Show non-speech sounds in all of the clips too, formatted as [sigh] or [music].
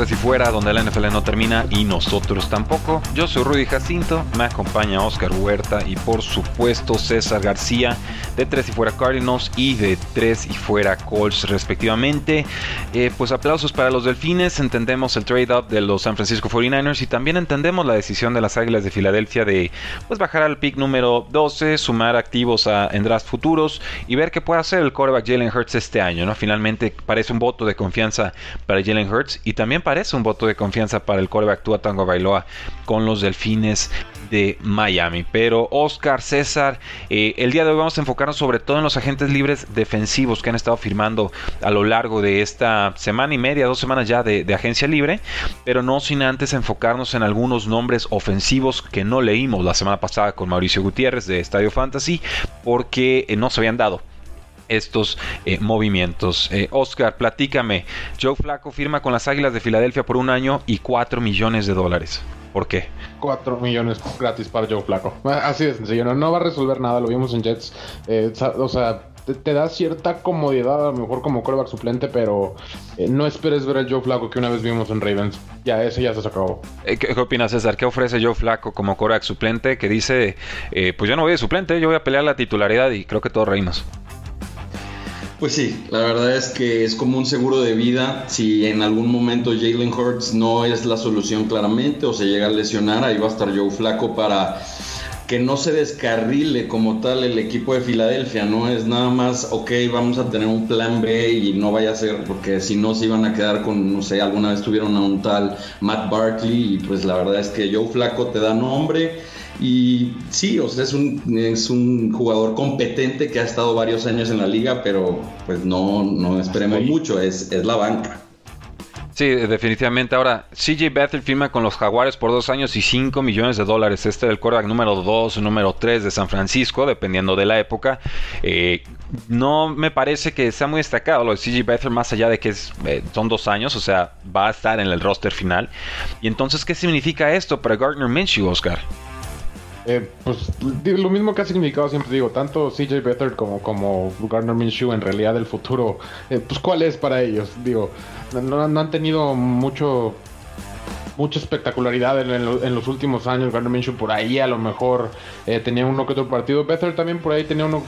Tres y Fuera, donde la NFL no termina y nosotros tampoco. Yo soy Rudy Jacinto, me acompaña Oscar Huerta y por supuesto César García de Tres y Fuera Cardinals y de Tres y Fuera Colts respectivamente. Eh, pues aplausos para los Delfines, entendemos el trade-up de los San Francisco 49ers y también entendemos la decisión de las Águilas de Filadelfia de pues bajar al pick número 12, sumar activos a, en draft futuros y ver qué puede hacer el quarterback Jalen Hurts este año. ¿no? Finalmente parece un voto de confianza para Jalen Hurts y también también parece un voto de confianza para el coreback Tua Tango Bailoa con los Delfines de Miami. Pero Oscar, César, eh, el día de hoy vamos a enfocarnos sobre todo en los agentes libres defensivos que han estado firmando a lo largo de esta semana y media, dos semanas ya de, agencia libre, pero no sin antes enfocarnos en algunos nombres ofensivos que no leímos la semana pasada con Mauricio Gutiérrez de Estadio Fantasy porque eh, no se habían dado estos eh, movimientos. Eh, Oscar, platícame. Joe Flaco firma con las Águilas de Filadelfia por un año y 4 millones de dólares. ¿Por qué? 4 millones gratis para Joe Flaco. Así de sencillo. No, va a resolver nada. Lo vimos en Jets. Eh, o sea, te, da cierta comodidad, a lo mejor como coreback suplente, pero no esperes ver al Joe Flaco que una vez vimos en Ravens. Ya, ese ya se acabó. ¿Qué, ¿Qué, opinas, César? ¿Qué ofrece Joe Flaco como coreback suplente? Que dice, pues yo no voy de suplente, yo voy a pelear la titularidad y creo que todos reímos. Pues sí, la verdad es que es como un seguro de vida. Si en algún momento Jalen Hurts no es la solución claramente o se llega a lesionar, ahí va a estar Joe Flaco para que no se descarrile como tal el equipo de Filadelfia, no es nada más, ok, vamos a tener un plan B y no vaya a ser, porque si no se iban a quedar con, no sé, alguna vez tuvieron a un tal Matt Barkley y pues la verdad es que Joe Flaco te da nombre y sí, o sea, es un, es un jugador competente que ha estado varios años en la liga, pero pues no, no esperemos mucho, es, es la banca. Sí, definitivamente. Ahora, CJ Beathard firma con los Jaguares por dos años y 5 millones de dólares. Este es el quarterback número 2 o número 3 de San Francisco, dependiendo de la época. Eh, no me parece que sea muy destacado lo de CJ Beathard, más allá de que es, eh, son dos años, o sea, va a estar en el roster final. Y entonces, ¿qué significa esto para Gardner Minshew, Oscar? Eh, pues lo mismo que ha significado siempre digo, tanto CJ Beathard como, como Gardner Minshew en realidad el futuro, eh, pues cuál es para ellos, digo, no, han tenido mucho mucha espectacularidad en, los últimos años. Gardner Minshew por ahí a lo mejor eh, tenía uno que otro partido. Beathard también por ahí tenía uno,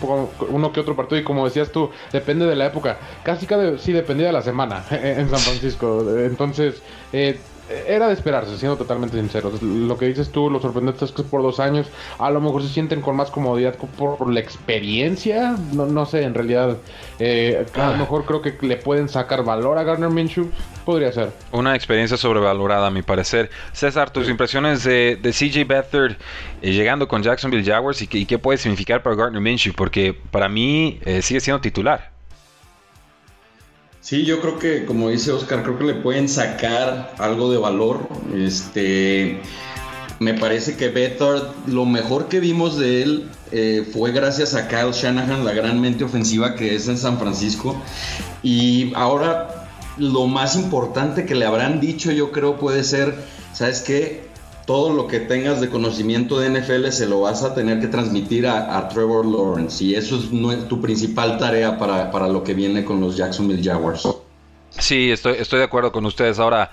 uno que otro partido. Y como decías tú, depende de la época. Casi cada sí dependía de la semana [laughs] en San Francisco. Entonces, eh, era de esperarse, siendo totalmente sinceros. Lo que dices tú, lo sorprendente es que es por dos años. A lo mejor se sienten con más comodidad por, la experiencia. No, no sé, en realidad. Eh, a lo ah. mejor creo que le pueden sacar valor a Garner Minshew. Podría ser. Una experiencia sobrevalorada, a mi parecer. César, tus impresiones de, de CJ Beathard eh, llegando con Jacksonville Jaguars y, qué puede significar para Gardner Minshew, porque para mí eh, sigue siendo titular. Sí, yo creo que, como dice Oscar, creo que le pueden sacar algo de valor. Este, me parece que Bethard, lo mejor que vimos de él eh, fue gracias a Kyle Shanahan, la gran mente ofensiva que es en San Francisco. Y ahora lo más importante que le habrán dicho, yo creo, puede ser, ¿sabes qué? Todo lo que tengas de conocimiento de NFL se lo vas a tener que transmitir a, Trevor Lawrence y eso es tu principal tarea para, lo que viene con los Jacksonville Jaguars. Sí, estoy, estoy de acuerdo con ustedes. Ahora,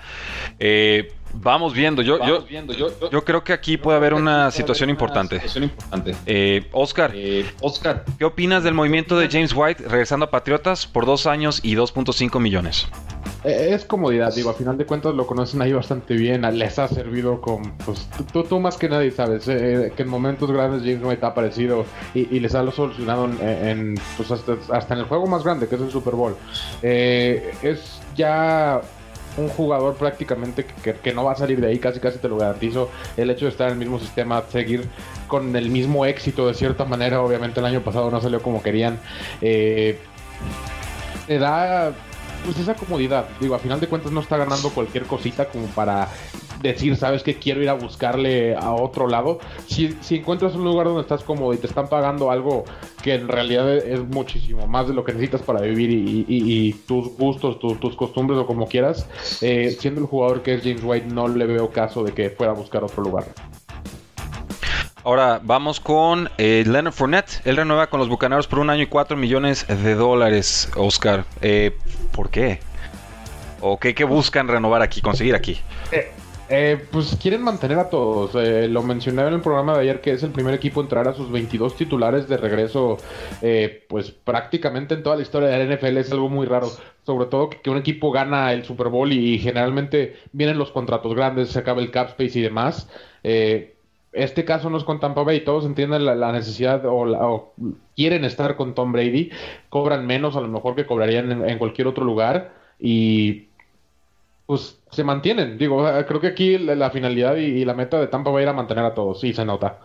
eh, vamos viendo. Yo, yo, yo, creo que aquí puede haber una situación importante. Eh, Oscar, eh, Oscar, ¿qué opinas del movimiento de James White regresando a Patriotas por dos años y 2.5 millones? Eh, es comodidad, digo, a final de cuentas lo conocen ahí bastante bien, les ha servido con, pues tú, tú más que nadie sabes eh, que en momentos grandes James White ha aparecido y, les ha solucionado en, pues hasta, en el juego más grande que es el Super Bowl. Eh, es ya un jugador prácticamente que, no va a salir de ahí, casi casi te lo garantizo. El hecho de estar en el mismo sistema, seguir con el mismo éxito de cierta manera, obviamente el año pasado no salió como querían. Eh, te da pues esa comodidad. Digo, a final de cuentas no está ganando cualquier cosita como para decir, sabes que quiero ir a buscarle a otro lado. Si, si encuentras un lugar donde estás cómodo y te están pagando algo que en realidad es muchísimo más de lo que necesitas para vivir y, tus gustos, tus costumbres o como quieras, eh, siendo el jugador que es James White, no le veo caso de que fuera a buscar otro lugar. Ahora vamos con eh, Leonard Fournette. Él renueva con los Bucaneros por un año y cuatro millones de dólares, Oscar. Eh, ¿Por qué? ¿O qué, buscan renovar aquí, conseguir aquí? Eh, eh, pues quieren mantener a todos. Eh, lo mencioné en el programa de ayer que es el primer equipo a entrar a sus 22 titulares de regreso, eh, pues prácticamente en toda la historia de la NFL es algo muy raro. Sobre todo que, un equipo gana el Super Bowl y, generalmente vienen los contratos grandes, se acaba el cap space y demás. Este caso no es con Tampa Bay, todos entienden la, necesidad o, quieren estar con Tom Brady, cobran menos a lo mejor que cobrarían en cualquier otro lugar y pues se mantienen. Digo, creo que aquí la, finalidad y, la meta de Tampa va a ir a mantener a todos, sí se nota.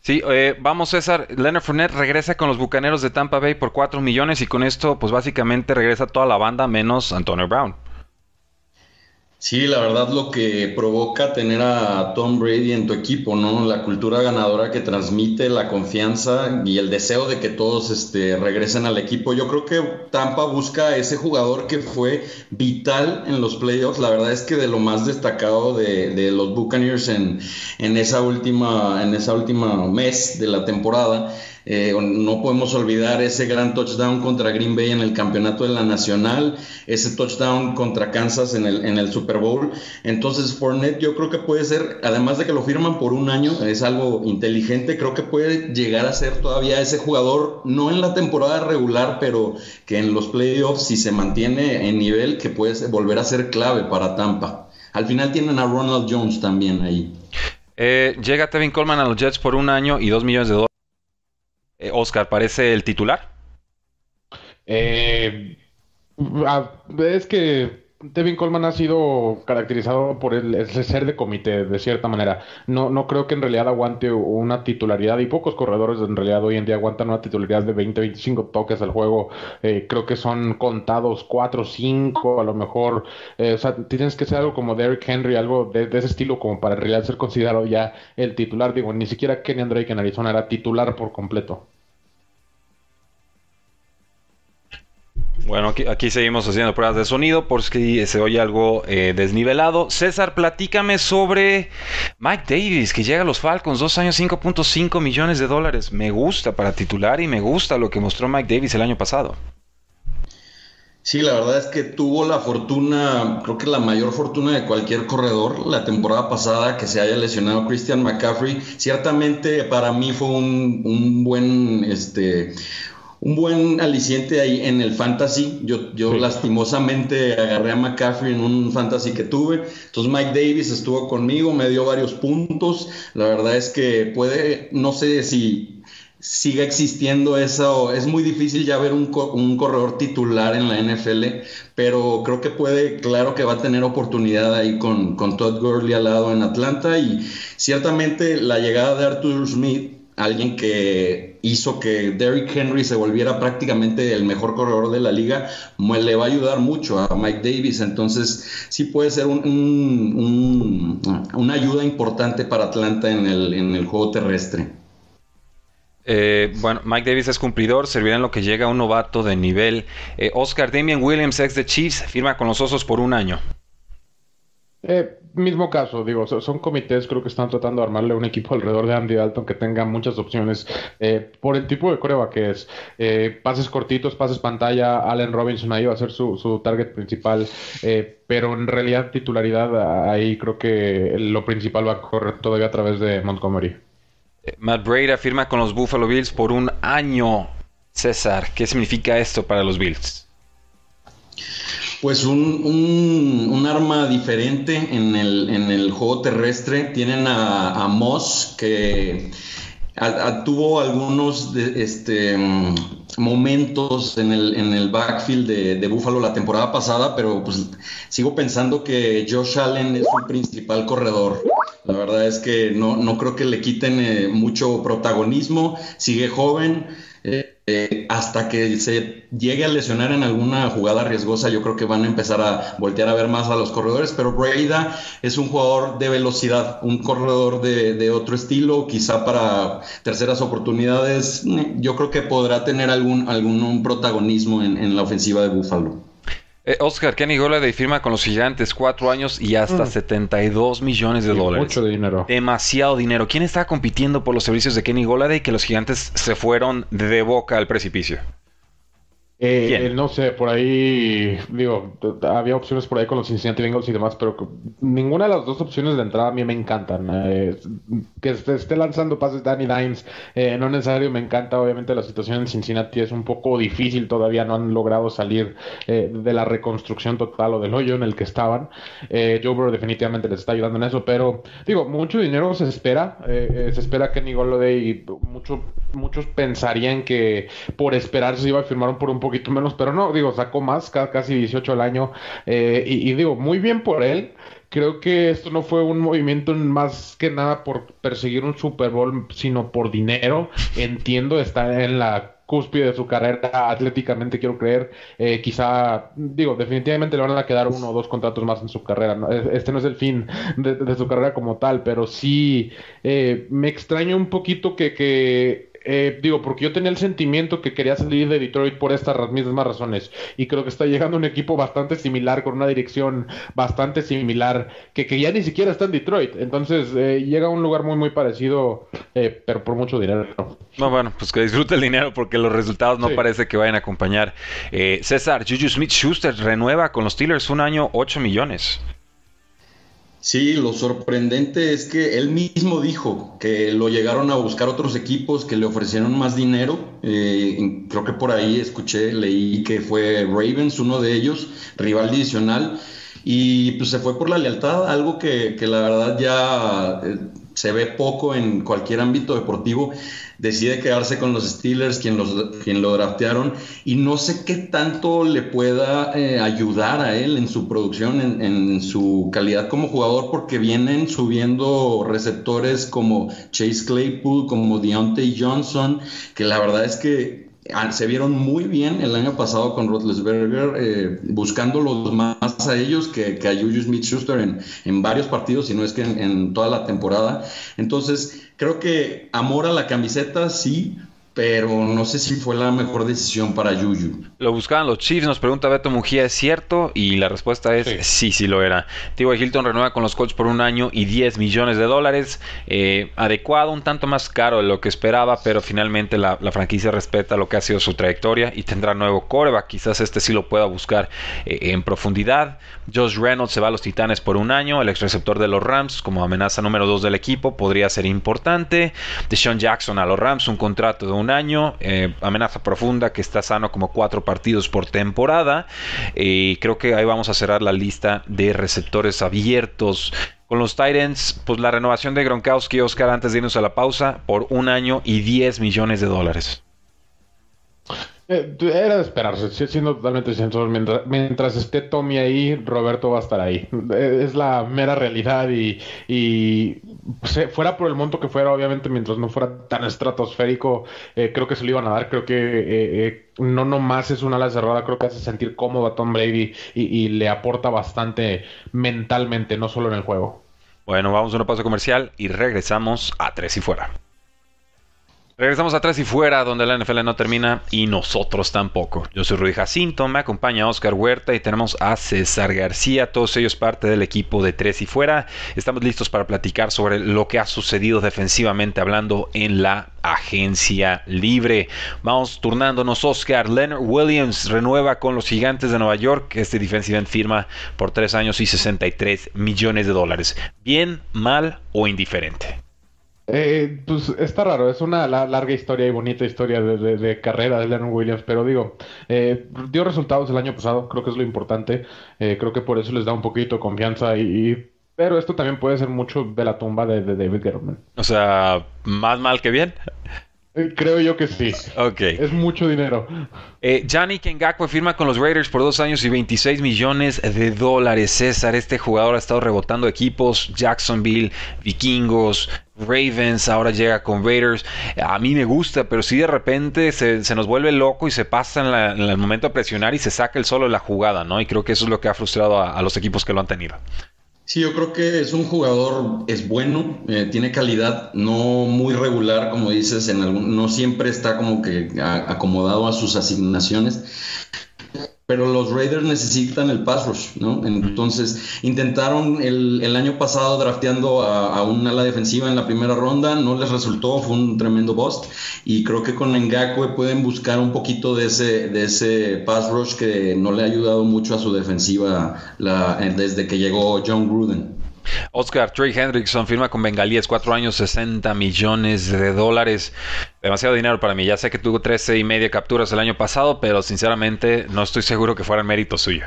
Sí, eh, vamos César, Leonard Fournette regresa con los Bucaneros de Tampa Bay por 4 millones y con esto pues básicamente regresa toda la banda menos Antonio Brown. Sí, la verdad lo que provoca tener a Tom Brady en tu equipo, ¿no? La cultura ganadora que transmite, la confianza y el deseo de que todos este, regresen al equipo. Yo creo que Tampa busca a ese jugador que fue vital en los playoffs. La verdad es que de lo más destacado de, de los Buccaneers en, en esa última, en esa última mes de la temporada eh, no podemos olvidar ese gran touchdown contra Green Bay en el campeonato de la Nacional, ese touchdown contra Kansas en el, en el Super Bowl. Entonces, Fournette yo creo que puede ser, además de que lo firman por un año, es algo inteligente, creo que puede llegar a ser todavía ese jugador, no en la temporada regular, pero que en los playoffs, si se mantiene en nivel, que puede volver a ser clave para Tampa. Al final tienen a Ronald Jones también ahí. Eh, llega Tevin Coleman a los Jets por un año y dos millones de dólares. Eh, Oscar, ¿parece el titular? Eh, es que Devin Coleman ha sido caracterizado por el, ser de comité, de cierta manera. No, no creo que en realidad aguante una titularidad, y pocos corredores en realidad hoy en día aguantan una titularidad de 20, 25 toques al juego. Eh, creo que son contados 4, 5, a lo mejor. o sea, tienes que ser algo como Derrick Henry, algo de, ese estilo, como para en realidad ser considerado ya el titular. Digo, ni siquiera Kenny Drake en Arizona era titular por completo. Bueno, aquí, seguimos haciendo pruebas de sonido por si se oye algo eh, desnivelado. César, platícame sobre Mike Davis, que llega a los Falcons, dos años, 5.5 millones de dólares. Me gusta para titular y me gusta lo que mostró Mike Davis el año pasado. Sí, la verdad es que tuvo la fortuna, creo que la mayor fortuna de cualquier corredor la temporada pasada que se haya lesionado Christian McCaffrey. Ciertamente para mí fue un, un buen, este, un buen aliciente ahí en el fantasy. Yo, yo lastimosamente agarré a McCaffrey en un fantasy que tuve. Entonces Mike Davis estuvo conmigo, me dio varios puntos. La verdad es que puede, no sé si siga existiendo eso. Es muy difícil ya ver un, un corredor titular en la NFL, pero creo que puede, claro que va a tener oportunidad ahí con, con Todd Gurley al lado en Atlanta y ciertamente la llegada de Arthur Smith alguien que hizo que Derrick Henry se volviera prácticamente el mejor corredor de la liga, le va a ayudar mucho a Mike Davis. Entonces, sí puede ser un, una ayuda importante para Atlanta en el, juego terrestre. Eh, bueno, Mike Davis es cumplidor, servirá en lo que llega un novato de nivel. Eh, Oscar Damian Williams, ex de Chiefs, firma con los Osos por un año. Eh, mismo caso, digo, son comités, creo que están tratando de armarle un equipo alrededor de Andy Dalton que tenga muchas opciones eh, por el tipo de prueba que es. Eh, pases cortitos, pases pantalla, Allen Robinson ahí va a ser su, target principal, eh, pero en realidad titularidad ahí creo que lo principal va a correr todavía a través de Montgomery. Matt Brady firma con los Buffalo Bills por un año. César, ¿qué significa esto para los Bills? Pues un, un, arma diferente en el, en el, juego terrestre. Tienen a, Moss, que tuvo algunos este, momentos en el, en el backfield de, de Buffalo la temporada pasada, pero pues sigo pensando que Josh Allen es su principal corredor. La verdad es que no, no creo que le quiten eh, mucho protagonismo, sigue joven. Eh, eh, hasta que se llegue a lesionar en alguna jugada riesgosa, yo creo que van a empezar a voltear a ver más a los corredores, pero Breida es un jugador de velocidad, un corredor de, otro estilo, quizá para terceras oportunidades, yo creo que podrá tener algún, algún protagonismo en, en la ofensiva de Buffalo. Eh, Oscar, Kenny Golladay firma con los gigantes cuatro años y hasta 72 mm. millones de dólares. Mucho dinero. Demasiado dinero. ¿Quién está compitiendo por los servicios de Kenny Golladay que los gigantes se fueron de boca al precipicio? Eh, no sé, por ahí, digo, había opciones por ahí con los Cincinnati Bengals y demás, pero ninguna de las dos opciones de entrada a mí me encantan. Eh, que esté, lanzando pases Danny Dimes, eh, no necesario me encanta. Obviamente la situación en Cincinnati es un poco difícil, todavía no han logrado salir de la reconstrucción total o del hoyo en el que estaban. Joe Burrow definitivamente les está ayudando en eso, pero digo, mucho dinero se espera. se espera que Golladay, mucho, muchos pensarían que por esperarse se iba a firmar por un poco poquito menos, pero no, digo, sacó más, casi 18 al año, eh, y, digo, muy bien por él. Creo que esto no fue un movimiento más que nada por perseguir un Super Bowl, sino por dinero. Entiendo, está en la cúspide de su carrera atléticamente, quiero creer. Eh, quizá, digo, definitivamente le van a quedar uno o dos contratos más en su carrera. Este no es el fin de, su carrera como tal, pero sí eh, me extraña un poquito que, que eh, digo, porque yo tenía el sentimiento que quería salir de Detroit por estas mismas razones. Y creo que está llegando un equipo bastante similar, con una dirección bastante similar, que, que ya ni siquiera está en Detroit. Entonces eh, llega a un lugar muy, muy parecido, eh, pero por mucho dinero. No, bueno, pues que disfrute el dinero porque los resultados no parece que vayan a acompañar. César, Juju Smith Schuster renueva con los Steelers un año 8 millones. Sí, lo sorprendente es que él mismo dijo que lo llegaron a buscar otros equipos que le ofrecieron más dinero. Eh, creo que por ahí escuché, leí que fue Ravens, uno de ellos, rival divisional. Y pues se fue por la lealtad, algo que, que la verdad ya eh, se ve poco en cualquier ámbito deportivo, decide quedarse con los Steelers, quien, los, quien lo draftearon, y no sé qué tanto le pueda eh, ayudar a él en su producción, en, en, su calidad como jugador, porque vienen subiendo receptores como Chase Claypool, como Deontay Johnson, que la verdad es que se vieron muy bien el año pasado con Roethlisberger, eh, buscándolos más a ellos que, a Juju Smith-Schuster en, en, varios partidos, y no es que en, en, toda la temporada. Entonces, creo que amor a la camiseta sí, pero no sé si fue la mejor decisión para Yuyu. Lo buscaban los Chiefs, nos pregunta Beto Mujía, ¿es cierto? Y la respuesta es sí, sí, lo era. T.Y. Hilton renueva con los Colts por un año y 10 millones de dólares. Eh, adecuado, un tanto más caro de lo que esperaba, pero finalmente la, franquicia respeta lo que ha sido su trayectoria y tendrá nuevo coreback. Quizás este sí lo pueda buscar eh, en profundidad. Josh Reynolds se va a los Titanes por un año. El ex receptor de los Rams, como amenaza número 2 del equipo, podría ser importante. Deshaun Jackson a los Rams, un contrato de un año, eh, amenaza profunda que está sano como cuatro partidos por temporada. Y creo que ahí vamos a cerrar la lista de receptores abiertos. Con los Titans, pues la renovación de Gronkowski, Oscar, antes de irnos a la pausa, por un año y 10 millones de dólares. Eh, era de esperarse, siendo totalmente sincero. Mientras, esté Tommy ahí, Roberto va a estar ahí. Eh, es la mera realidad y, fuera por el monto que fuera, obviamente, mientras no fuera tan estratosférico, eh, creo que se lo iban a dar. Creo que no nomás es una ala cerrada, creo que hace sentir cómodo a Tom Brady y, y le aporta bastante mentalmente, no solo en el juego. Bueno, vamos a una pausa comercial y regresamos a Tres y Fuera. Regresamos atrás y fuera, donde la NFL no termina y nosotros tampoco. Yo soy Rudy Jacinto, me acompaña Oscar Huerta y tenemos a César García, todos ellos parte del equipo de Tres y Fuera. Estamos listos para platicar sobre lo que ha sucedido defensivamente hablando en la agencia libre. Vamos turnándonos, Oscar. Leonard Williams renueva con los Gigantes de Nueva York. Este defensive end firma por tres años y 63 millones de dólares. ¿Bien, mal o indiferente? Eh, pues está raro, es una larga historia y bonita historia de, carrera de Lennon Williams, pero digo, eh, dio resultados el año pasado, creo que es lo importante, eh, creo que por eso les da un poquito de confianza y, Pero esto también puede ser mucho de la tumba de, David Gettleman. O sea, más mal que bien. Creo yo que sí. Ok. Es mucho dinero. Eh, Kengakwe firma con los Raiders por dos años y 26 millones de dólares. César, este jugador ha estado rebotando equipos. Jacksonville, Vikingos, Ravens, ahora llega con Raiders. A mí me gusta, pero si de repente se, nos vuelve loco y se pasa en, el momento de presionar y se saca el solo de la jugada, ¿no? Y creo que eso es lo que ha frustrado a los equipos que lo han tenido. Sí, yo creo que es un jugador, es bueno, eh, tiene calidad, no muy regular, como dices, en algún, no siempre está como que acomodado a sus asignaciones, pero los Raiders necesitan el pass rush, ¿no? Entonces, intentaron el, año pasado drafteando a, a, una ala defensiva en la primera ronda, no les resultó, fue un tremendo bust, y creo que con Ngakwe pueden buscar un poquito de ese, de ese pass rush que no le ha ayudado mucho a su defensiva desde que llegó John Gruden. Oscar Trey Hendrickson firma con Bengalíes, cuatro años, 60 millones de dólares. Demasiado dinero para mí. Ya sé que tuvo 13 y media capturas el año pasado, pero sinceramente no estoy seguro que fuera mérito suyo.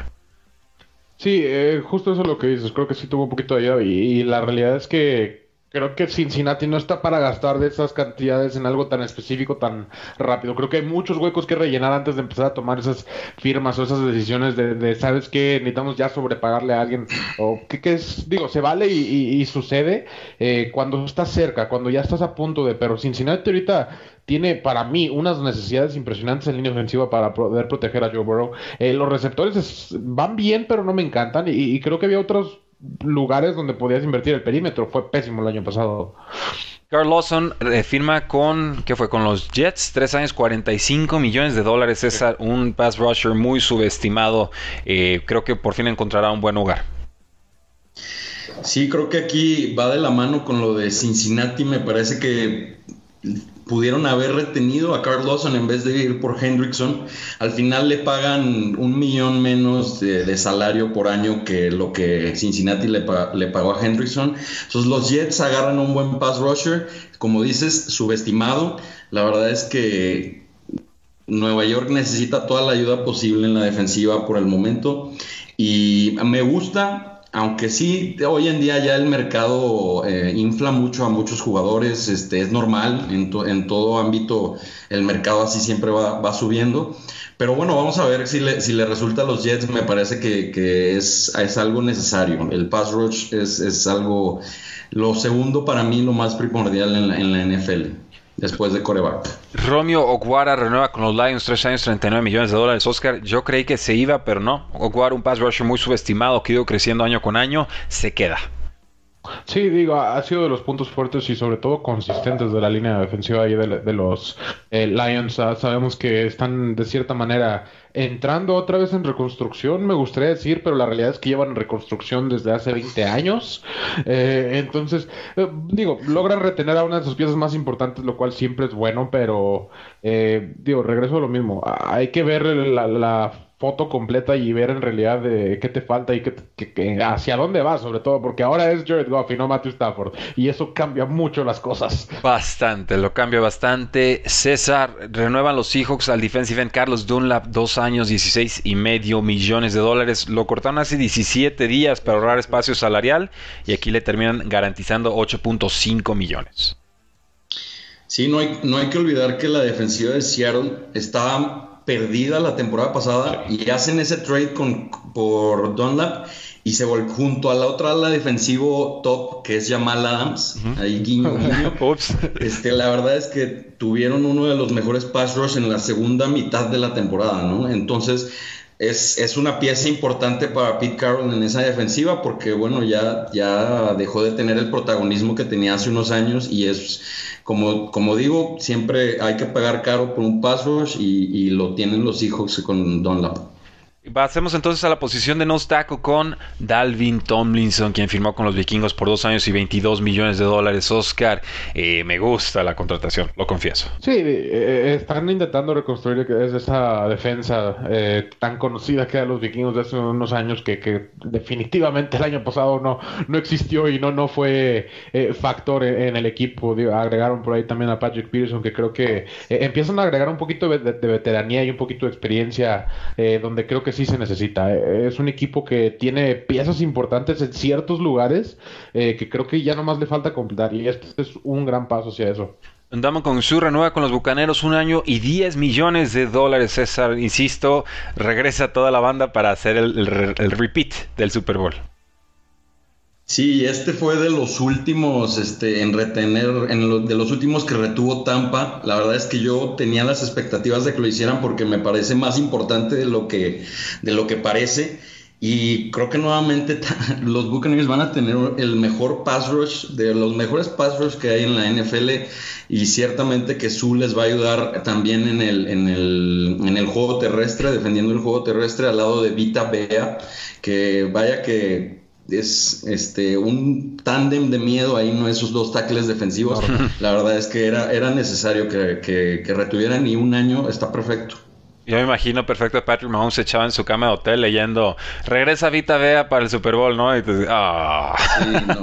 Sí, eh, justo eso es lo que dices. Creo que sí tuvo un poquito de ayuda. y la realidad es que Creo que Cincinnati no está para gastar de esas cantidades en algo tan específico, tan rápido. Creo que hay muchos huecos que rellenar antes de empezar a tomar esas firmas o esas decisiones de, ¿sabes qué? Necesitamos ya sobrepagarle a alguien. O que, es, digo, se vale y, sucede eh, cuando estás cerca, cuando ya estás a punto de. Pero Cincinnati ahorita tiene para mí unas necesidades impresionantes en línea ofensiva para poder proteger a Joe Burrow. Eh, los receptores van bien, pero no me encantan. y creo que había otros lugares donde podías invertir el perímetro. Fue pésimo el año pasado. Carl Lawson eh, firma con, ¿qué fue? Con los Jets, tres años, 45 millones de dólares. Es un pass rusher muy subestimado. Eh, creo que por fin encontrará un buen lugar. Sí, creo que aquí va de la mano con lo de Cincinnati. Me parece que pudieron haber retenido a Carl Lawson en vez de ir por Hendrickson. Al final le pagan un millón menos de, salario por año que lo que Cincinnati le, pagó a Hendrickson. Entonces los Jets agarran un buen pass rusher, como dices, subestimado. La verdad es que Nueva York necesita toda la ayuda posible en la defensiva por el momento. Y me gusta aunque sí, hoy en día ya el mercado eh, infla mucho a muchos jugadores, este, es normal, en, en todo ámbito el mercado así siempre va, va, subiendo. Pero bueno, vamos a ver si le, si le resulta a los Jets, me parece que, que es, es, algo necesario. El pass rush es, es, algo, lo segundo para mí, lo más primordial en la, en la NFL después de coreback. Romeo Oguara renueva con los Lions 3 años, 39 millones de dólares. Oscar, yo creí que se iba, pero no. Oguara, un pass rusher muy subestimado que ha ido creciendo año con año, se queda. Sí, digo, ha sido de los puntos fuertes y sobre todo consistentes de la línea defensiva ahí de, los eh, Lions. Ah, sabemos que están de cierta manera entrando otra vez en reconstrucción, me gustaría decir, pero la realidad es que llevan reconstrucción desde hace 20 años. Eh, entonces, eh, digo, logran retener a una de sus piezas más importantes, lo cual siempre es bueno, pero digo, regreso a lo mismo. Hay que ver la foto completa y ver en realidad de qué te falta y qué, hacia dónde vas, sobre todo, porque ahora es Jared Goff y no Matthew Stafford, y eso cambia mucho las cosas. Bastante, lo cambia bastante. César, renuevan los Seahawks al defensive end Carlos Dunlap, dos años, 16 y medio millones de dólares. Lo cortaron hace 17 días para ahorrar espacio salarial y aquí le terminan garantizando 8.5 millones. Sí, no hay, no hay que olvidar que la defensiva de Seattle está perdida la temporada pasada y hacen ese trade con, por Dunlap y se volvió junto a la otra ala defensivo top que es Jamal Adams, ahí guiño [laughs] guiño. este, la verdad es que tuvieron uno de los mejores pass rush en la segunda mitad de la temporada, ¿no? Entonces es, es, una pieza importante para Pete Carroll en esa defensiva porque, bueno, ya, ya dejó de tener el protagonismo que tenía hace unos años y es, como, como digo, siempre hay que pagar caro por un pass rush y, y lo tienen los hijos con Dunlap. Pasemos entonces a la posición de nose tackle con Dalvin Tomlinson, quien firmó con los vikingos por dos años y 22 millones de dólares. Oscar, eh, me gusta la contratación, lo confieso. Sí, eh, eh, están intentando reconstruir esa defensa tan conocida que era los vikingos de hace unos años que, definitivamente el año pasado no, no existió y no, no fue factor en, el equipo. agregaron por ahí también a Patrick Peterson, que creo que empiezan a agregar un poquito de, de, veteranía y un poquito de experiencia, donde creo que que sí se necesita. Eh, es un equipo que tiene piezas importantes en ciertos lugares eh, que creo que ya nomás le falta completar y este es un gran paso hacia eso. Andamos con su renueva con los Bucaneros un año y 10 millones de dólares, César. Insisto, regresa toda la banda para hacer el repeat del Super Bowl. Sí, este fue de los últimos este, en retener, en de los últimos que retuvo Tampa. La verdad es que yo tenía las expectativas de que lo hicieran porque me parece más importante de lo que, de lo que parece. Y creo que nuevamente [laughs] los Buccaneers van a tener el mejor pass rush, de los mejores pass rush que hay en la NFL. Y ciertamente que Su les va a ayudar también en el, en el, en el juego terrestre, defendiendo el juego terrestre al lado de Vita Bea. Que vaya que es este un tándem de miedo ahí, no esos dos tackles defensivos. [laughs] La verdad es que era, era necesario que, retuvieran y un año está perfecto. Yo me imagino perfecto a Patrick Mahomes echado en su cama de hotel leyendo Regresa Vita Vea para el Super Bowl, ¿no? Y ah.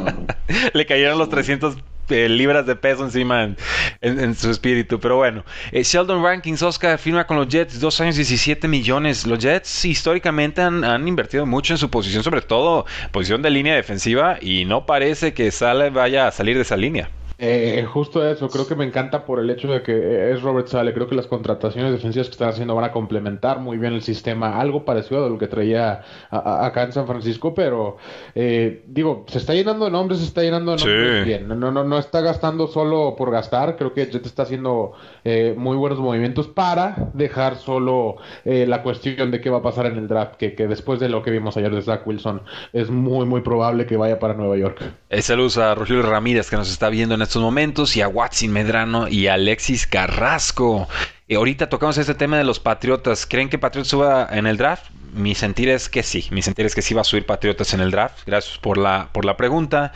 [laughs] Le cayeron los 300 libras de peso encima en, su espíritu. Pero bueno, eh, Sheldon Rankings, Oscar firma con los Jets, dos años 17 millones. Los Jets históricamente han, han, invertido mucho en su posición, sobre todo posición de línea defensiva, y no parece que Sale vaya a salir de esa línea. Eh, justo eso, creo que me encanta por el hecho de que es Robert Sale. Creo que las contrataciones defensivas que están haciendo van a complementar muy bien el sistema, algo parecido a lo que traía acá en San Francisco, pero eh, digo, se está llenando de nombres, se está llenando de nombres bien. No, no, no está gastando solo por gastar. Creo que Jet está haciendo eh, muy buenos movimientos para dejar solo la cuestión de qué va a pasar en el draft, que, que, después de lo que vimos ayer de Zach Wilson, es muy, muy probable que vaya para Nueva York. Saludos a Rogelio Ramírez que nos está viendo en estos momentos y a Watson Medrano y a Alexis Carrasco. Y ahorita tocamos este tema de los Patriotas. ¿Creen que Patriotas suba en el draft? Mi sentir es que sí, mi sentir es que sí va a subir Patriotas en el draft. Gracias por la, por la pregunta.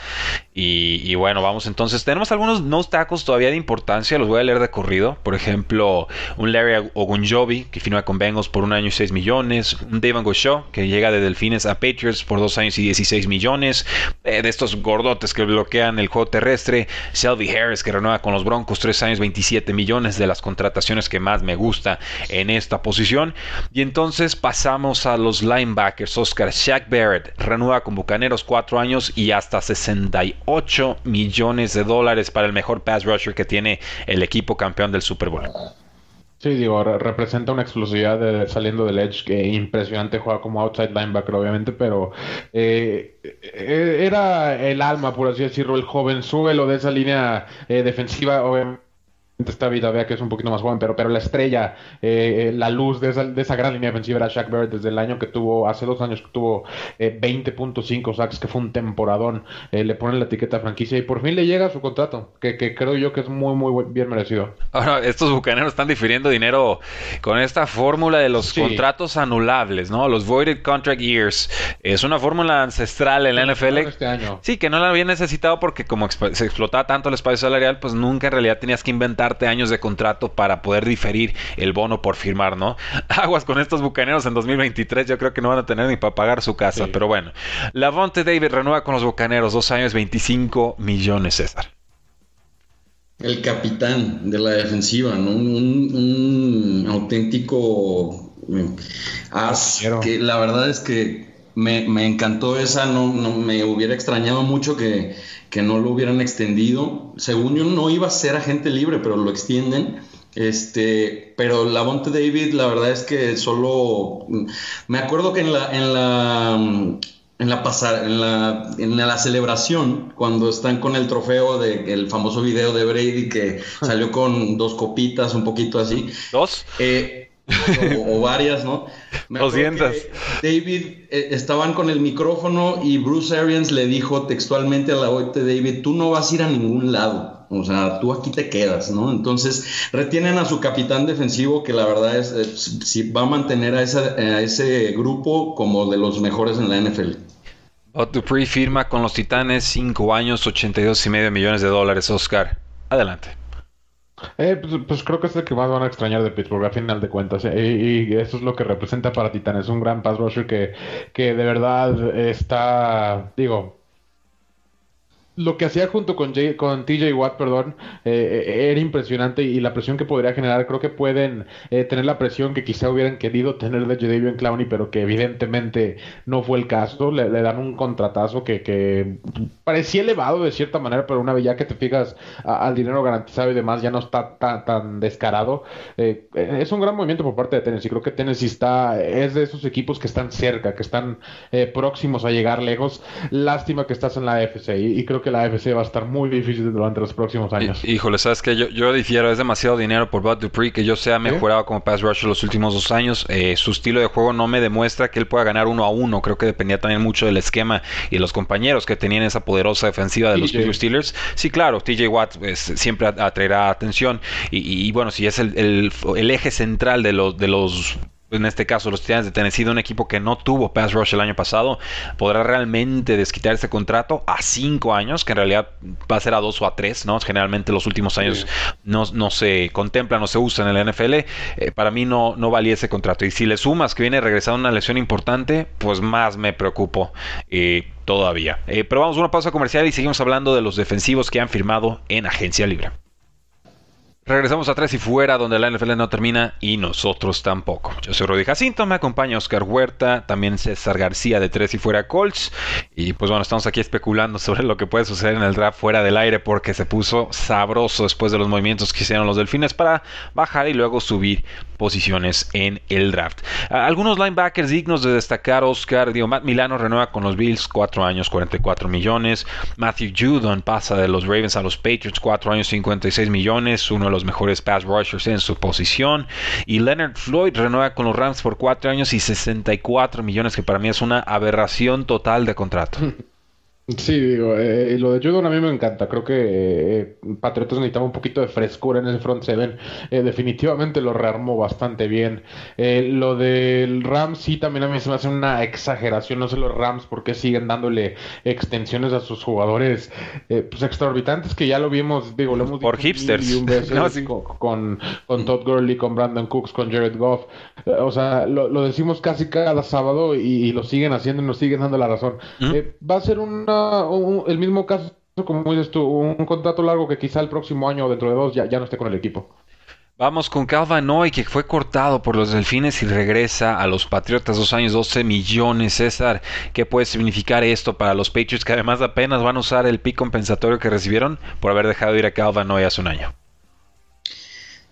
Y, bueno, vamos entonces. Tenemos algunos no tacos todavía de importancia, los voy a leer de corrido. Por ejemplo, un Larry Ogunjobi, que firma con Bengals por un año y 6 millones. Un Devon Goshaw, que llega de Delfines a Patriots por dos años y 16 millones. Eh, de estos gordotes que bloquean el juego terrestre. Selby Harris, que renueva con los Broncos, 3 años 27 millones de las contrataciones que más me gusta en esta posición. Y entonces pasamos a los linebackers. Oscar Shaq Barrett renueva con Bucaneros 4 años y hasta 68 millones de dólares para el mejor pass rusher que tiene el equipo campeón del Super Bowl. Sí, digo, representa una explosividad saliendo del edge que impresionante, juega como outside linebacker obviamente, pero eh, eh, era el alma, por así decirlo, el joven suelo de esa línea eh, defensiva, obviamente esta vida, vea que es un poquito más joven, pero, pero la estrella, eh, eh, la luz de esa, de esa, gran línea defensiva era Shaq Barrett desde el año que tuvo, hace dos años que tuvo 20.5 eh, sacks, que fue un temporadón. le ponen la etiqueta franquicia y por fin le llega su contrato, que, que, creo yo que es muy, muy bien merecido. Ahora, estos bucaneros están difiriendo dinero con esta fórmula de los contratos anulables, ¿no? Los Voided Contract Years. Es una fórmula ancestral en la NFL. Este año. Sí, que no la había necesitado porque como se explotaba tanto el espacio salarial, pues nunca en realidad tenías que inventar años de contrato para poder diferir el bono por firmar, ¿no? [laughs] Aguas con estos bucaneros en 2023, yo creo que no van a tener ni para pagar su casa, pero bueno. Lavonte David renueva con los bucaneros, dos años, 25 millones, César. El capitán de la defensiva, ¿no? Un, auténtico eh, as, que la verdad es que me, encantó esa, no, no, me hubiera extrañado mucho que, que no lo hubieran extendido. Según yo no iba a ser agente libre, pero lo extienden. Este, pero la Bonte David, la verdad es que solo me acuerdo que en la en la en la pasar, en la en la celebración cuando están con el trofeo de el famoso video de Brady que [laughs] salió con dos copitas, un poquito así. ¿Dos? Eh, o, varias, ¿no? David eh, estaban con el micrófono y Bruce Arians le dijo textualmente a la OIT David, tú no vas a ir a ningún lado. O sea, tú aquí te quedas, ¿no? Entonces, retienen a su capitán defensivo, que la verdad es, eh, si va a mantener a, ese grupo como de los mejores en la NFL. Bob Dupree firma con los Titanes 5 años, 82 y medio millones de dólares, Oscar. Adelante. Eh, pues, pues, creo que es el que más van a extrañar de Pittsburgh a final de cuentas. Eh, y, eso es lo que representa para Titanes. Un gran pass rusher que, que de verdad está, digo, lo que hacía junto con, con TJ Watt, perdón, eh, eh, era impresionante y la presión que podría generar, creo que pueden eh, tener la presión que quizá hubieran querido tener de Jadavion Clowney, pero que evidentemente no fue el caso. Le, dan un contratazo que, parecía elevado de cierta manera, pero una vez ya que te fijas al dinero garantizado y demás, ya no está tan, tan descarado. es un gran movimiento por parte de Tennessee. Creo que Tennessee está, es de esos equipos que están cerca, que están próximos a llegar lejos. Lástima que estás en la AFC y, y creo que la AFC va a estar muy difícil durante los próximos años. híjole, sabes que yo, yo difiero, es demasiado dinero por Bud Dupree que yo sea mejorado como pass rusher los últimos dos años. Eh, su estilo de juego no me demuestra que él pueda ganar uno a uno. Creo que dependía también mucho del esquema y los compañeros que tenían esa poderosa defensiva de los Pittsburgh Steelers. Sí, claro, TJ Watt pues, siempre atraerá atención. Y, bueno, si es el, el, el, eje central de los, de los en este caso los Titanes de Tennessee, un equipo que no tuvo pass rush el año pasado, podrá realmente desquitar ese contrato a cinco años, que en realidad va a ser a dos o a tres, ¿no? Generalmente los últimos años no, no, se contemplan, no se usan en la NFL. Eh, para mí no, no valía ese contrato. Y si le sumas que viene regresando una lesión importante, pues más me preocupo. Eh, todavía. Eh, pero vamos una pausa comercial y seguimos hablando de los defensivos que han firmado en agencia libre. Regresamos a Tres y Fuera, donde la NFL no termina y nosotros tampoco. Yo soy Rudy Jacinto, me acompaña Oscar Huerta, también César García de Tres y Fuera Colts. Y pues bueno, estamos aquí especulando sobre lo que puede suceder en el draft fuera del aire porque se puso sabroso después de los movimientos que hicieron los delfines para bajar y luego subir posiciones en el draft. Algunos linebackers dignos de destacar, Oscar, digo, Matt Milano renueva con los Bills, 4 años, 44 millones. Matthew Judon pasa de los Ravens a los Patriots, 4 años, 56 millones, uno de los mejores pass rushers en su posición. Y Leonard Floyd renueva con los Rams por 4 años y 64 millones, que para mí es una aberración total de contrato. [laughs] Sí, digo, eh, lo de Judon a mí me encanta. Creo que eh, Patriotas necesitaba un poquito de frescura en ese front seven. Eh, definitivamente lo rearmó bastante bien. Eh, lo del Rams sí también a mí se me hace una exageración. No sé los Rams por qué siguen dándole extensiones a sus jugadores pues exorbitantes que ya lo vimos, digo, lo hemos por hipsters. [laughs] con, con, Todd Gurley, con Brandon Cooks, con Jared Goff. o sea, lo, decimos casi cada sábado y, lo siguen haciendo y nos siguen dando la razón. va a ser una el mismo caso, como dices tú, un contrato largo que quizá el próximo año o dentro de dos ya, ya no esté con el equipo. Vamos con Calvin Noy, que fue cortado por los Delfines y regresa a los Patriotas dos años, 12 millones. César, ¿qué puede significar esto para los Patriots que además apenas van a usar el pick compensatorio que recibieron por haber dejado ir a Calvin Noy hace un año?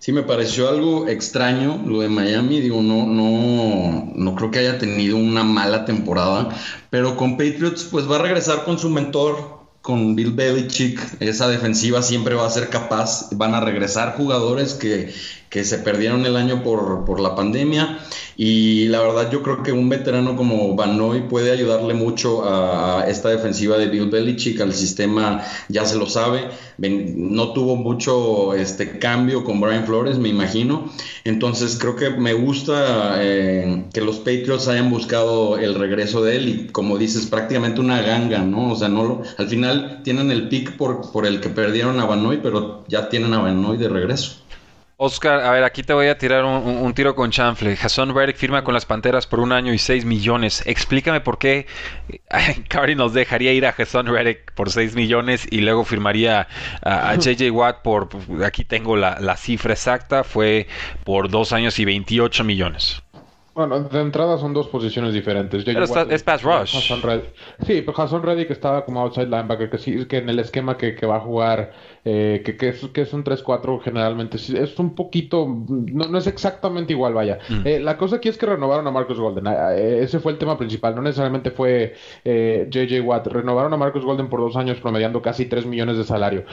Sí, me pareció algo extraño lo de Miami. Digo, no, no, no creo que haya tenido una mala temporada, pero con Patriots, pues va a regresar con su mentor, con Bill Belichick. Esa defensiva siempre va a ser capaz. Van a regresar jugadores que, que se perdieron el año por, por, la pandemia y la verdad yo creo que un veterano como Van Noy puede ayudarle mucho a, esta defensiva de Bill Belichick, al sistema ya se lo sabe, no tuvo mucho este cambio con Brian Flores me imagino, entonces creo que me gusta eh, que los Patriots hayan buscado el regreso de él y como dices prácticamente una ganga, ¿no? O sea, no lo, al final tienen el pick por, por el que perdieron a Van Noy, pero ya tienen a Van Noy de regreso. Oscar, a ver, aquí te voy a tirar un, tiro con chanfle. Jason Reddick firma con las Panteras por un año y seis millones. Explícame por qué [laughs] nos dejaría ir a Jason Reddick por seis millones y luego firmaría a, JJ [laughs] Watt por, aquí tengo la, la, cifra exacta, fue por dos años y 28 millones. Bueno, de entrada son dos posiciones diferentes. Pero es pass rush. Sí, pero Jason Reddick estaba como outside linebacker, que sí, que en el esquema que, que va a jugar eh, que, que, es, que es un 3-4 generalmente. Es un poquito, no, no es exactamente igual, vaya. Mm. Eh, la cosa aquí es que renovaron a Marcus Golden. Ah, eh, ese fue el tema principal, no necesariamente fue JJ Watt. Renovaron a Marcus Golden por dos años promediando casi 3 millones de salario.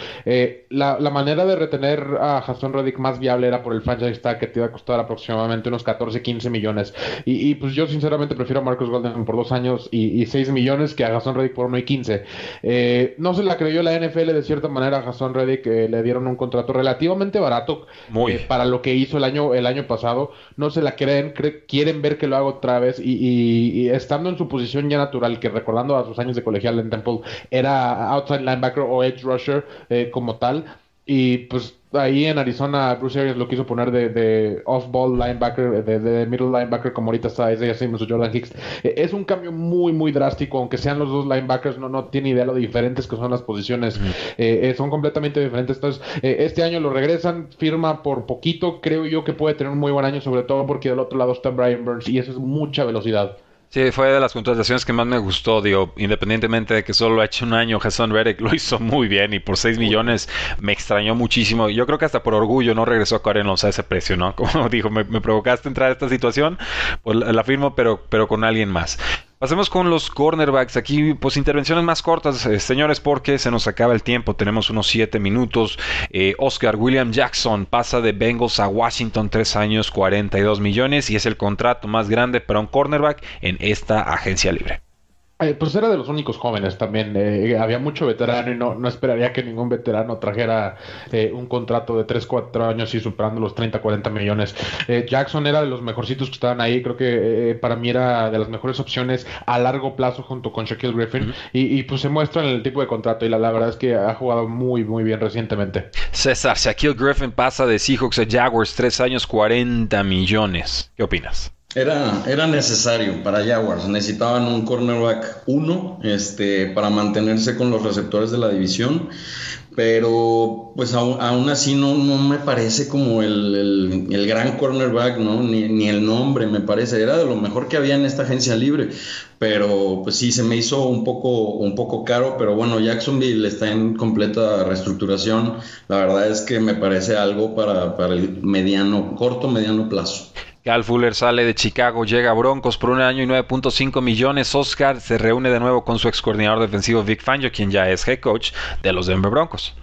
La, la, manera de retener a Jason Reddick más viable era por el franchise tag que te iba a costar aproximadamente unos 14, 15 millones. Y, y pues yo sinceramente prefiero a Marcus Golden por dos años y, y 6 millones que a Jason Reddick por 1 y 15. no se la creyó la NFL de cierta manera a Jason que le dieron un contrato relativamente barato eh, para lo que hizo el año, el año pasado. No se la creen, quieren ver que lo haga otra vez y, estando en su posición ya natural, que recordando a sus años de colegial en Temple, era outside linebacker o edge rusher eh, como tal. Y pues ahí en Arizona Bruce Arians lo quiso poner de, off-ball linebacker, de, middle linebacker, como ahorita está Isaiah Simmons o Jordan Hicks. Eh, es un cambio muy, muy drástico, aunque sean los dos linebackers, no, no tiene idea lo diferentes que son las posiciones. Eh, son completamente diferentes. Entonces, este año lo regresan, firma por poquito. Creo yo que puede tener un muy buen año, sobre todo porque del otro lado está Brian Burns y eso es mucha velocidad. Sí, fue de las contrataciones que más me gustó, digo, independientemente de que solo lo ha hecho un año, Jason Reddick [laughs] lo hizo muy bien y por 6 millones me extrañó muchísimo. Yo creo que hasta por orgullo no regresó a Cardinals a ese precio, ¿no? [laughs] Como dijo, me, me provocaste entrar a esta situación, pues la, la firmo, pero, pero con alguien más. Pasemos con los cornerbacks. Aquí, pues intervenciones más cortas, eh, señores, porque se nos acaba el tiempo. Tenemos unos 7 minutos. Eh, Oscar William Jackson pasa de Bengals a Washington, 3 años, 42 millones y es el contrato más grande para un cornerback en esta agencia libre. Eh, pues era de los únicos jóvenes también. Eh, había mucho veterano y no, no esperaría que ningún veterano trajera eh, un contrato de 3, 4 años y superando los 30, 40 millones. Jackson era de los mejorcitos que estaban ahí. Creo que para mí era de las mejores opciones a largo plazo junto con Shaquille Griffin. y, pues se muestra en el tipo de contrato. Y la, la, verdad es que ha jugado muy, muy bien recientemente. César, Shaquille Griffin pasa de Seahawks a Jaguars, 3 años, 40 millones. ¿Qué opinas? Era, era necesario para Jaguars. Necesitaban un cornerback 1 este, para mantenerse con los receptores de la división. Pero pues aún, así no, no, me parece como el, el, gran cornerback, ¿no? Ni, ni, el nombre me parece. Era de lo mejor que había en esta agencia libre. Pero pues sí, se me hizo un poco, un poco caro. Pero bueno, Jacksonville está en completa reestructuración. La verdad es que me parece algo para, para el mediano, corto, mediano plazo. Cal Fuller sale de Chicago, llega a Broncos por un año y 9.5 millones. Oscar se reúne de nuevo con su ex coordinador defensivo Vic Fangio, quien ya es head coach de los Denver Broncos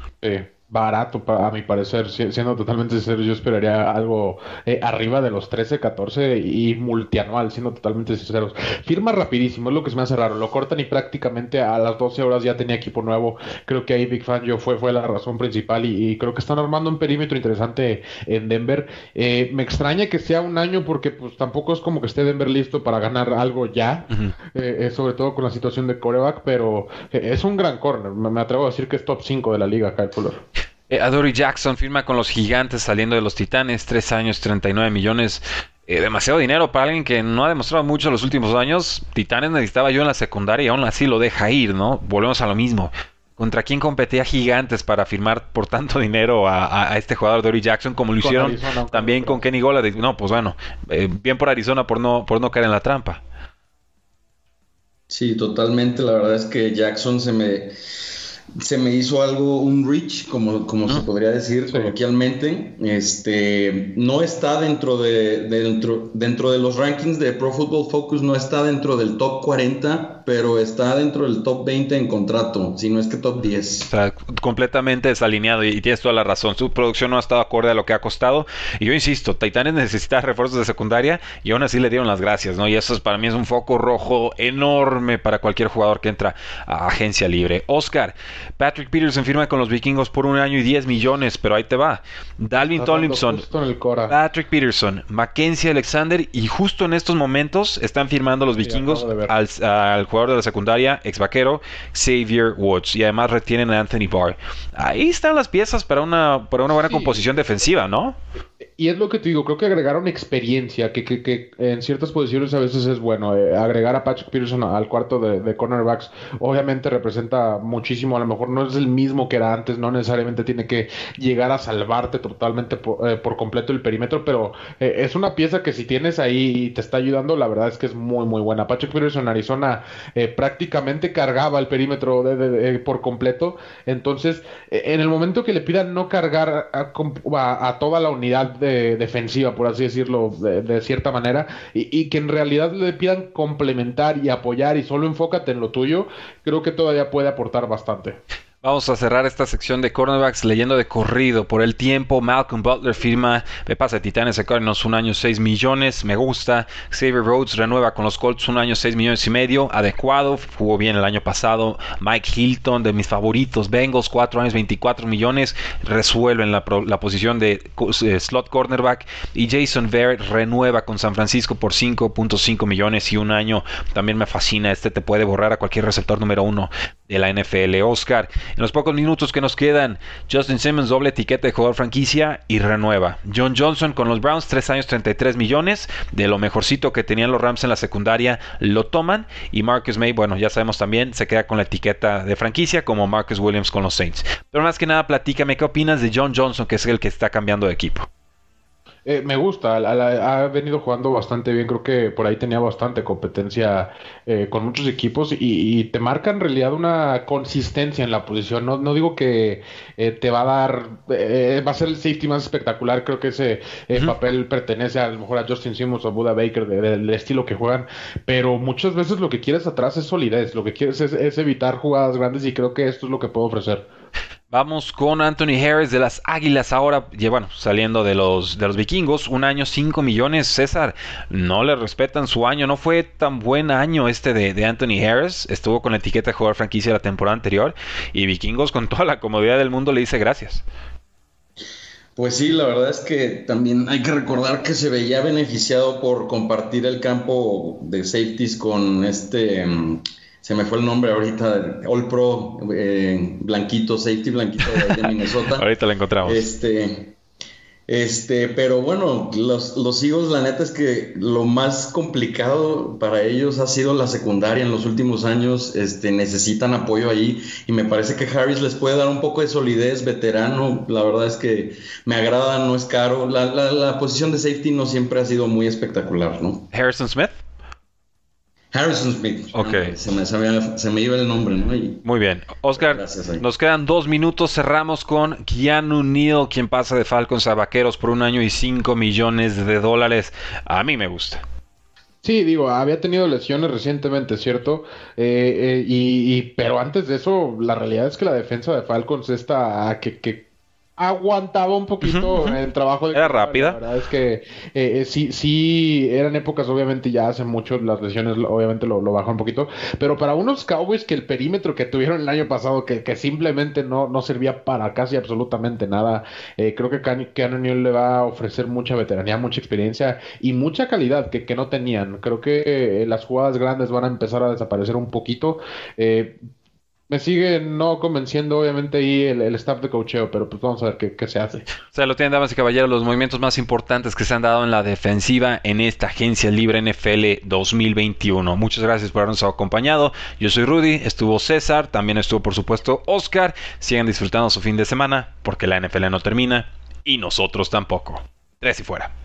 barato, a mi parecer, siendo totalmente sincero, yo esperaría algo eh, arriba de los 13, 14 y multianual, siendo totalmente sinceros. Firma rapidísimo, es lo que se me hace raro, lo cortan y prácticamente a las 12 horas ya tenía equipo nuevo, creo que ahí Big Fan yo fue, fue la razón principal y, creo que están armando un perímetro interesante en Denver. Eh, me extraña que sea un año porque pues tampoco es como que esté Denver listo para ganar algo ya, eh, sobre todo con la situación de coreback, pero es un gran corner, me, atrevo a decir que es top 5 de la liga acá el color. Eh, Adoree Jackson firma con los gigantes saliendo de los titanes, tres años, 39 millones. Eh, demasiado dinero para alguien que no ha demostrado mucho en los últimos años. Titanes necesitaba yo en la secundaria y aún así lo deja ir, ¿no? Volvemos a lo mismo. ¿Contra quién competía Gigantes para firmar por tanto dinero a, este jugador Dory Jackson como lo hicieron también con Kenny Gola? No, pues bueno, eh, bien por Arizona por no, por no caer en la trampa. Sí, totalmente. La verdad es que Jackson se me se me hizo algo, un reach, como, como se podría decir coloquialmente. Este, no está dentro de, dentro, dentro de los rankings de Pro Football Focus, no está dentro del top 40, pero está dentro del top 20 en contrato, si no es que top 10. O sea, completamente desalineado y, tienes toda la razón. Su producción no ha estado acorde a lo que ha costado. Y yo insisto, Titanes necesita refuerzos de secundaria y aún así le dieron las gracias, ¿no? Y eso es, para mí es un foco rojo enorme para cualquier jugador que entra a agencia libre. Oscar, Patrick Peterson firma con los vikingos por un año y 10 millones, pero ahí te va. Dalvin Tomlinson, Patrick Peterson, Mackenzie Alexander y justo en estos momentos están firmando los vikingos al, jugador de la secundaria, ex vaquero, Xavier Woods. Y además retienen a Anthony Barr. Ahí están las piezas para una, para una buena composición defensiva, ¿no? Y es lo que te digo, creo que agregaron experiencia, que, que, que en ciertas posiciones a veces es bueno. Eh, agregar a Patrick Peterson al cuarto de, cornerbacks obviamente representa muchísimo. A lo mejor no es el mismo que era antes, no necesariamente tiene que llegar a salvarte totalmente por, eh, completo el perímetro, pero eh, es una pieza que si tienes ahí y te está ayudando, la verdad es que es muy, muy buena. Patrick Peterson en Arizona prácticamente cargaba el perímetro por completo. Entonces, en el momento que le pidan no cargar a, a toda la unidad defensiva, por así decirlo, de, cierta manera, y, que en realidad le pidan complementar y apoyar y solo enfócate en lo tuyo, creo que todavía puede aportar bastante. Vamos a cerrar esta sección de cornerbacks leyendo de corrido. Por el tiempo, Malcolm Butler firma, me pasa Titanes a Cardinals un año 6 millones, me gusta. Xavier Rhodes renueva con los Colts un año 6 millones y medio, adecuado, jugó bien el año pasado. Mike Hilton, de mis favoritos, Bengals, 4 años 24 millones, resuelven la, la posición de eh, slot cornerback. Y Jason Verrett renueva con San Francisco por 5.5 millones y un año. También me fascina, este te puede borrar a cualquier receptor número uno. De la NFL. Oscar, en los pocos minutos que nos quedan, Justin Simmons doble etiqueta de jugador franquicia y renueva. John Johnson con los Browns, 3 años 33 millones, de lo mejorcito que tenían los Rams en la secundaria, lo toman. Y Marcus May, bueno, ya sabemos también, se queda con la etiqueta de franquicia como Marcus Williams con los Saints. Pero más que nada, platícame qué opinas de John Johnson, que es el que está cambiando de equipo. Eh, me gusta, ha venido jugando bastante bien, creo que por ahí tenía bastante competencia eh, con muchos equipos y, te marca en realidad una consistencia en la posición. No, no digo que eh, te va a dar, va a ser el safety más espectacular, creo que ese papel pertenece a, lo mejor a Justin Simmons o Buda Baker del estilo que juegan, pero muchas veces lo que quieres atrás es solidez, lo que quieres es evitar jugadas grandes y creo que esto es lo que puedo ofrecer. Vamos con Anthony Harris de las Águilas ahora, bueno, saliendo de los, de los vikingos, un año 5 millones. César, no le respetan su año, no fue tan buen año este de, Anthony Harris, estuvo con la etiqueta de jugador franquicia la temporada anterior y vikingos con toda la comodidad del mundo le dice gracias. Pues sí, la verdad es que también hay que recordar que se veía beneficiado por compartir el campo de safeties con este... Mm, se me fue el nombre ahorita, All Pro, eh, Blanquito, Safety Blanquito de, Minnesota. [laughs] ahorita lo encontramos. Este, este, pero bueno, los, los Eagles, la neta es que lo más complicado para ellos ha sido la secundaria en los últimos años. Este, necesitan apoyo ahí y me parece que Harris les puede dar un poco de solidez, veterano. La verdad es que me agrada, no es caro. La, la, la posición de safety no siempre ha sido muy espectacular, ¿no? Harrison Smith. Harrison Smith. Ok. se, me, iba el nombre, ¿no? Muy bien. Oscar, nos quedan dos minutos. Cerramos con Keanu Neal, quien pasa de Falcons a Vaqueros por un año y cinco millones de dólares. A mí me gusta. Sí, digo, había tenido lesiones recientemente, ¿cierto? Eh, eh, y, pero antes de eso, la realidad es que la defensa de Falcons está que, que aguantaba un poquito el trabajo de era rápida la verdad es que eh, eh, sí sí eran épocas obviamente ya hace mucho las lesiones obviamente lo, lo bajó un poquito pero para unos Cowboys que el perímetro que tuvieron el año pasado que, que simplemente no, no servía para casi absolutamente nada eh, creo que Keanu Neal le va a ofrecer mucha veteranía mucha experiencia y mucha calidad que, que no tenían. Creo que las jugadas grandes van a empezar a desaparecer un poquito me sigue no convenciendo, obviamente, ahí el, staff de cocheo, pero pues vamos a ver qué, se hace. O sea, lo tienen, damas y caballeros, los movimientos más importantes que se han dado en la defensiva en esta agencia libre NFL 2021. Muchas gracias por habernos acompañado. Yo soy Rudy, estuvo César, también estuvo, por supuesto, Oscar. Sigan disfrutando su fin de semana, porque la NFL no termina y nosotros tampoco. Tres y fuera.